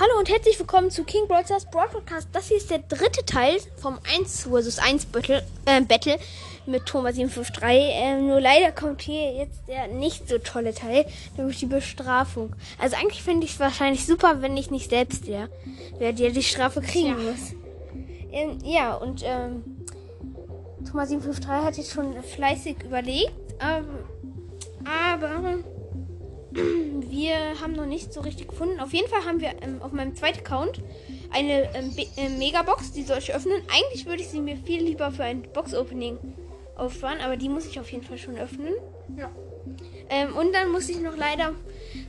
Hallo und herzlich willkommen zu King Broadcast Broad Podcast. Das hier ist der dritte Teil vom 1 vs 1 Battle, äh, Battle mit Thomas 753. Ähm, nur leider kommt hier jetzt der nicht so tolle Teil, nämlich die Bestrafung. Also eigentlich finde ich es wahrscheinlich super, wenn ich nicht selbst wäre, wer der die Strafe kriegen Ja. muss. Ähm, ja, und ähm, Thomas 753 hat jetzt schon fleißig überlegt, ähm, aber wir haben noch nicht so richtig gefunden. Auf jeden Fall haben wir ähm, auf meinem zweiten Account eine ähm, äh, Megabox, die soll ich öffnen. Eigentlich würde ich sie mir viel lieber für ein Box-Opening aufsparen, aber die muss ich auf jeden Fall schon öffnen. Ja. Ähm, und dann muss ich noch leider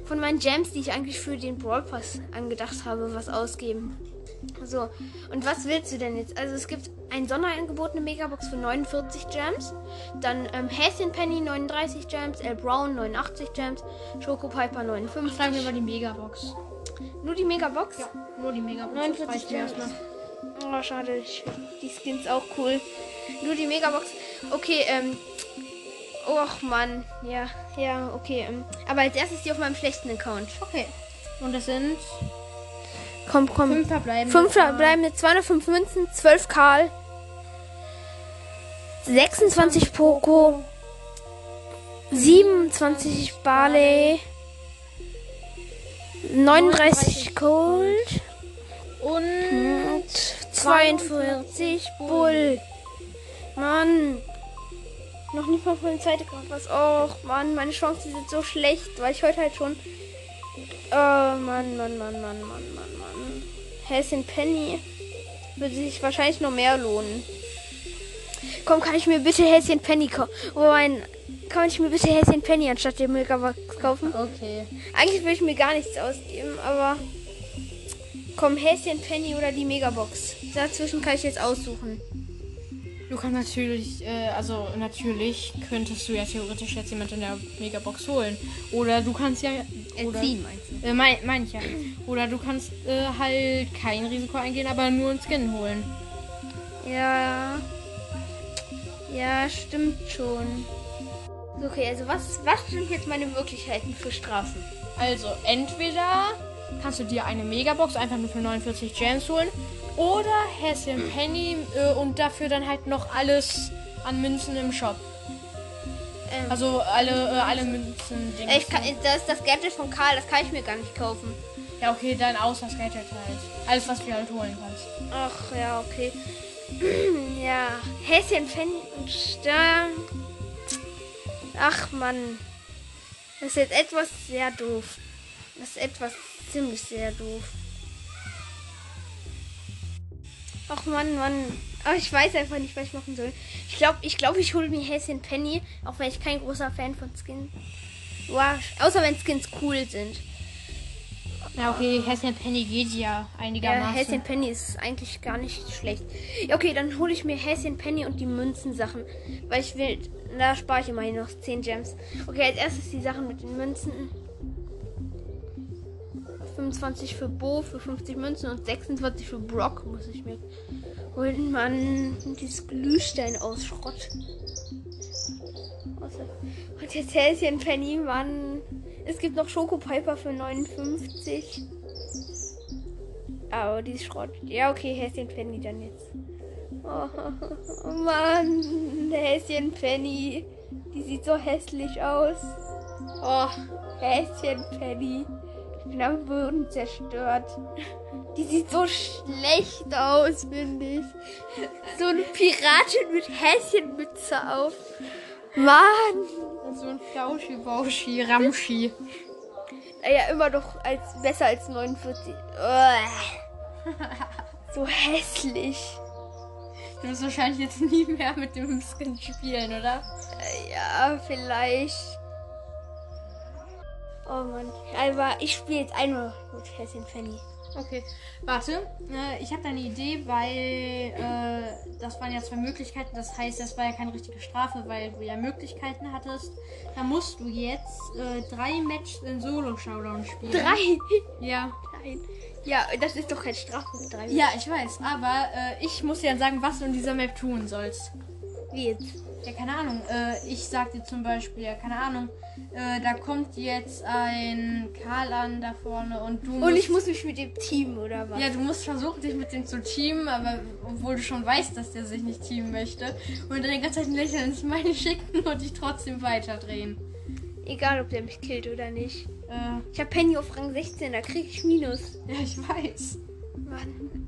von meinen Gems, die ich eigentlich für den Brawl Pass angedacht habe, was ausgeben. So, und was willst du denn jetzt? Also es gibt ein Sonderangebot, eine Megabox für 49 Gems. Dann ähm, Häschen Penny 39 Gems, El Brown 89 Gems, Schoko Piper 59. Sagen wir mal die Megabox. Nur die Megabox? Ja, nur die Megabox. 49 reicht mir Gems. Oh, schade. Die Skins auch cool. Nur die Megabox. Okay, ähm. Och, Mann. Ja, ja, okay. Ähm, aber als erstes die auf meinem schlechten Account. Okay. Und das sind Komm, komm. fünf verbleibende. Fünf verbleibende, 205 Münzen, 12 Karl, 26 Poco, 27 Barley, 39 Gold Und und 42 Bull. Mann. Noch nicht mal von der Seite kommt was. Och, Mann, meine Chancen sind so schlecht, weil ich heute halt schon. Oh, Mann, Mann, Mann, Mann, Mann, Mann, Mann. Häschen Penny würde sich wahrscheinlich noch mehr lohnen. Komm, kann ich mir bitte Häschen Penny kaufen? Oh, mein. Kann ich mir bitte Häschen Penny anstatt der Megabox kaufen? Okay. Eigentlich will ich mir gar nichts ausgeben, aber. Komm, Häschen Penny oder die Megabox. Dazwischen kann ich jetzt aussuchen. Du kannst natürlich, äh, also natürlich könntest du ja theoretisch jetzt jemand in der Megabox holen. Oder du kannst ja. Oder, meinst du? Äh, mein, mein ich ja. Oder du kannst äh, halt kein Risiko eingehen, aber nur einen Skin holen. Ja. Ja, stimmt schon. Okay, also was, was sind jetzt meine Möglichkeiten für Strafen? Also entweder kannst du dir eine Megabox einfach nur für 49 Gems holen oder Häschen Penny äh, und dafür dann halt noch alles an Münzen im Shop. Ähm, Also alle, äh, alle Münzen. äh, ich kann, das ist das Gadget von Karl, das kann ich mir gar nicht kaufen. ja, okay, dann außer das Gadget halt. Alles, was du halt holen kannst. Ach, ja, okay. ja, Häschen, Stern. Ach, Mann. Das ist jetzt etwas sehr doof. Das ist etwas ziemlich sehr doof. Ach, Mann, Mann. Aber ich weiß einfach nicht, was ich machen soll. Ich glaube, ich, glaub, ich hole mir Häschen Penny, auch wenn ich kein großer Fan von Skins. Wow, außer wenn Skins cool sind. Ja, okay, Häschen Penny geht ja Ja, einigermaßen. Häschen Penny ist eigentlich gar nicht schlecht. Ja, okay, dann hole ich mir Häschen Penny und die Münzensachen. Weil ich will, da spare ich immerhin noch 10 Gems. Okay, als erstes die Sachen mit den Münzen. 25 für Bo, für 50 Münzen und 26 für Brock muss ich mir holen. Mann, dieses Glühstein aus Schrott. Und jetzt Häschen Penny, Mann. Es gibt noch Schoko Piper für 59. Aber die ist Schrott. Ja, okay, Häschen Penny dann jetzt. Oh, oh Mann, Häschen Penny. Die sieht so hässlich aus. Oh, Häschen Penny. Ich bin am Boden zerstört. Die sieht so schlecht aus, finde ich. So eine Piratin mit Häschenmütze auf. Mann. So ein Flauschi, Bauschi, Ramschi. Naja, immer noch als, besser als 49. Uah. So hässlich. Du wirst wahrscheinlich jetzt nie mehr mit dem Skin spielen, oder? Äh, Ja, vielleicht. Oh Mann. Aber ich spiele jetzt einmal mit Häschen Fanny. Okay, warte. Äh, ich habe da eine Idee, weil äh, das waren ja zwei Möglichkeiten. Das heißt, das war ja keine richtige Strafe, weil du ja Möglichkeiten hattest. Da musst du jetzt äh, drei Matches in Solo-Showdown spielen. Drei? Ja. Nein. Ja, das ist doch kein Strafe mit drei. Ja, ich weiß. Aber äh, ich muss dir dann sagen, was du in dieser Map tun sollst. Wie jetzt? Ja, keine Ahnung. Äh, ich sag dir zum Beispiel, ja, keine Ahnung. Äh, da kommt jetzt ein Karl an da vorne und du Und ich muss mich mit dem Team oder was? Ja, du musst versuchen, dich mit dem zu teamen, aber obwohl du schon weißt, dass der sich nicht teamen möchte. Und dann die ganze Zeit ein Lächeln ins Meine schicken und dich trotzdem weiterdrehen. Egal, ob der mich killt oder nicht. Äh, Ich habe Penny auf Rang 16, da krieg ich Minus. ja, ich weiß. Mann.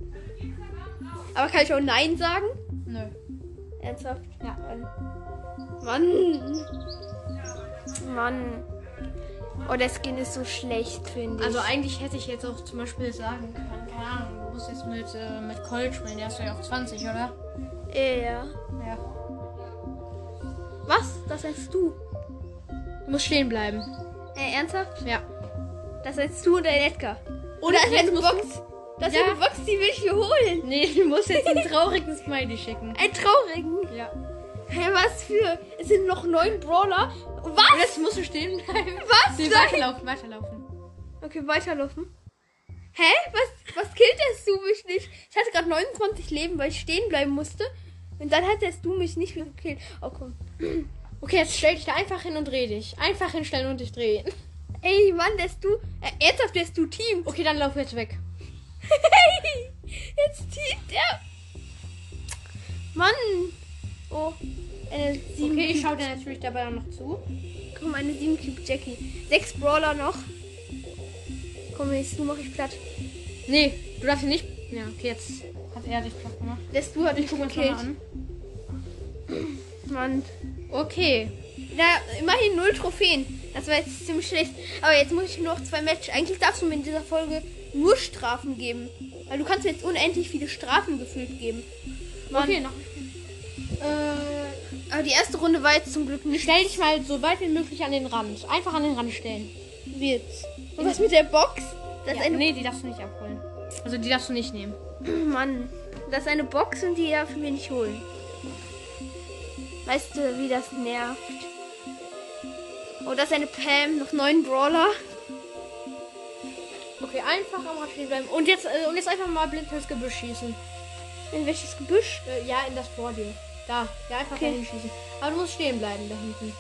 Aber kann ich auch Nein sagen? Nö. Ernsthaft? Ja. Mann. Mann. Oh, der Skin ist so schlecht, finde ich. Also eigentlich hätte ich jetzt auch zum Beispiel sagen können, keine Ahnung, du musst jetzt mit, äh, mit Colt spielen, der ist ja auf 20, oder? Ja. Ja. Was? Das heißt du? Du musst stehen bleiben. Äh, ernsthaft? Ja. Das heißt du und der Edgar. Und das ist musst Box. Das ist Ja. eine Box, die will ich mir holen. Nee, du musst jetzt einen traurigen Smiley schicken. Ein traurigen. Ja. Hä, was für? Es sind noch neun Brawler. Was? jetzt musst du stehen bleiben. Was? Nee, weiterlaufen, weiterlaufen. Okay, weiterlaufen. Hä? Was, was killtest du mich nicht? Ich hatte gerade 29 Leben, weil ich stehen bleiben musste. Und dann hattest du mich nicht gekillt. Oh, komm. Okay, jetzt stell dich da einfach hin und dreh dich. Einfach hinstellen und dich drehen. Ey, Mann, der ist du. Äh, ernsthaft, der ist du Team. Okay, dann lauf jetzt weg. Hey, jetzt teamt er. Mann. Oh, eine 7 Okay, ich schau dir natürlich dabei auch noch zu. Komm, eine 7 Cube Jackie. Sechs Brawler noch. Komm, jetzt du mach ich platt. Nee, du darfst ihn nicht. Ja, okay, jetzt hat er dich platt gemacht. Ist du hat mich Guck uns mal gekillt. an. Mann. Okay. Na, immerhin null Trophäen. Das war jetzt ziemlich schlecht. Aber jetzt muss ich nur noch zwei Matches. Eigentlich darfst du mir in dieser Folge nur Strafen geben. Weil du kannst mir jetzt unendlich viele Strafen gefühlt geben. Mann. Okay, noch. Äh, Aber die erste Runde war jetzt zum Glück nicht stell dich mal so weit wie möglich an den Rand. Einfach an den Rand stellen. Witz. Und was mit der Box? Das ist Ja, eine nee, die darfst du nicht abholen. Also die darfst du nicht nehmen. Mann. Das ist eine Box und die darf ich mir nicht holen. Weißt du, wie das nervt? Oh, das ist eine Pam, noch neun Brawler. Okay, einfach am Rand stehen bleiben. Und jetzt, äh, und jetzt einfach mal blind ins Gebüsch schießen. In welches Gebüsch? Äh, ja, in das vor dir. Da. Ja, einfach Okay. dahin schießen. Aber du musst stehen bleiben da hinten.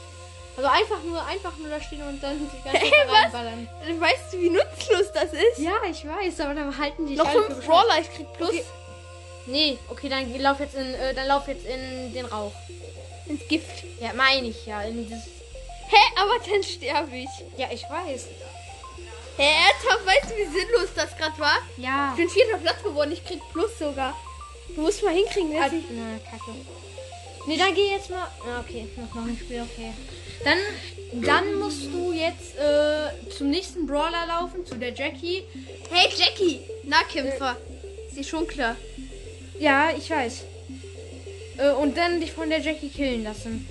Also einfach nur, einfach nur da stehen und dann die ganze Hey, Zeit was? reinballern. Weißt du, wie nutzlos das ist? Ja, ich weiß, aber dann halten die Noch fünf. Brawler, ich krieg plus Okay. Nee, okay, dann lauf jetzt in, äh, dann lauf jetzt in den Rauch. ins Gift. Ja, meine ich ja. In dieses, Hä, aber dann sterbe ich. ja, ich weiß. Hä, ernsthaft, weißt du, wie sinnlos das gerade war? Ja. Ich bin vierter Platz geworden, ich krieg plus sogar. Du musst mal hinkriegen, Ah, dass ich... na, kacke. Nee, dann geh jetzt mal. Ah, okay, noch, noch ein Spiel, okay. Dann, dann musst du jetzt äh, zum nächsten Brawler laufen, zu der Jackie. Hey, Jackie! Nahkämpfer. Ist dir schon klar. Ja, ich weiß. Äh, und dann dich von der Jackie killen lassen.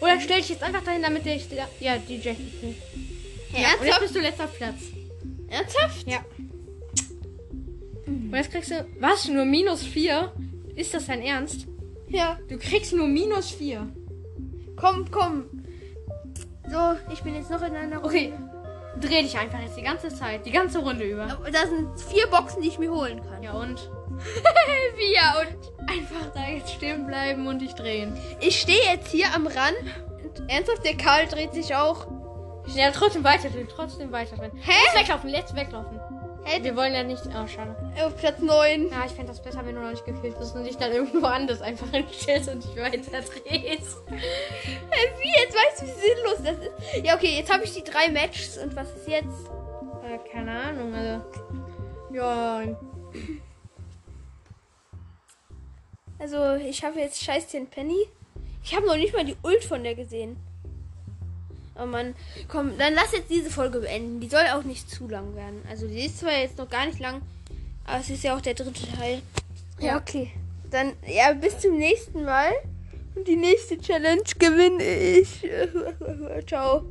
Oder stell dich jetzt einfach dahin, damit ich ja die Jackie kill. Hä, Ja, und jetzt bist du letzter Platz. Ernsthaft? Ja. Und jetzt kriegst du. Was? Nur minus 4? Ist das dein Ernst? Ja. Du kriegst nur minus 4. Komm, komm. So, ich bin jetzt noch in einer Runde. Okay. Dreh dich einfach jetzt die ganze Zeit, die ganze Runde über. Da sind vier Boxen, die ich mir holen kann. Ja und? Vier und Einfach da jetzt stehen bleiben und dich drehen. ich stehe jetzt hier am Rand. Und ernsthaft, der Karl dreht sich auch. Ja, trotzdem weiter drin, trotzdem weiter drin. Hä? Let's weglaufen, let's weglaufen. Hä? Wir wollen ja nicht. Oh, schade. Auf Platz 9. Ja, ich fände das besser, wenn du noch nicht gekillt bist und dich dann irgendwo anders einfach hinstellst und dich weiter drehst. Wie jetzt weißt du, wie sinnlos das ist? Ja, okay, jetzt habe ich die drei Matches und was ist jetzt? Äh, keine Ahnung, also. Ja, Also, ich habe jetzt scheiß den Penny. Ich habe noch nicht mal die Ult von der gesehen. Oh Mann, komm, dann lass jetzt diese Folge beenden. Die soll auch nicht zu lang werden. Also, die ist zwar jetzt noch gar nicht lang, aber es ist ja auch der dritte Teil. Ja, okay. Dann, ja, bis zum nächsten Mal. Und die nächste Challenge gewinne ich. Ciao.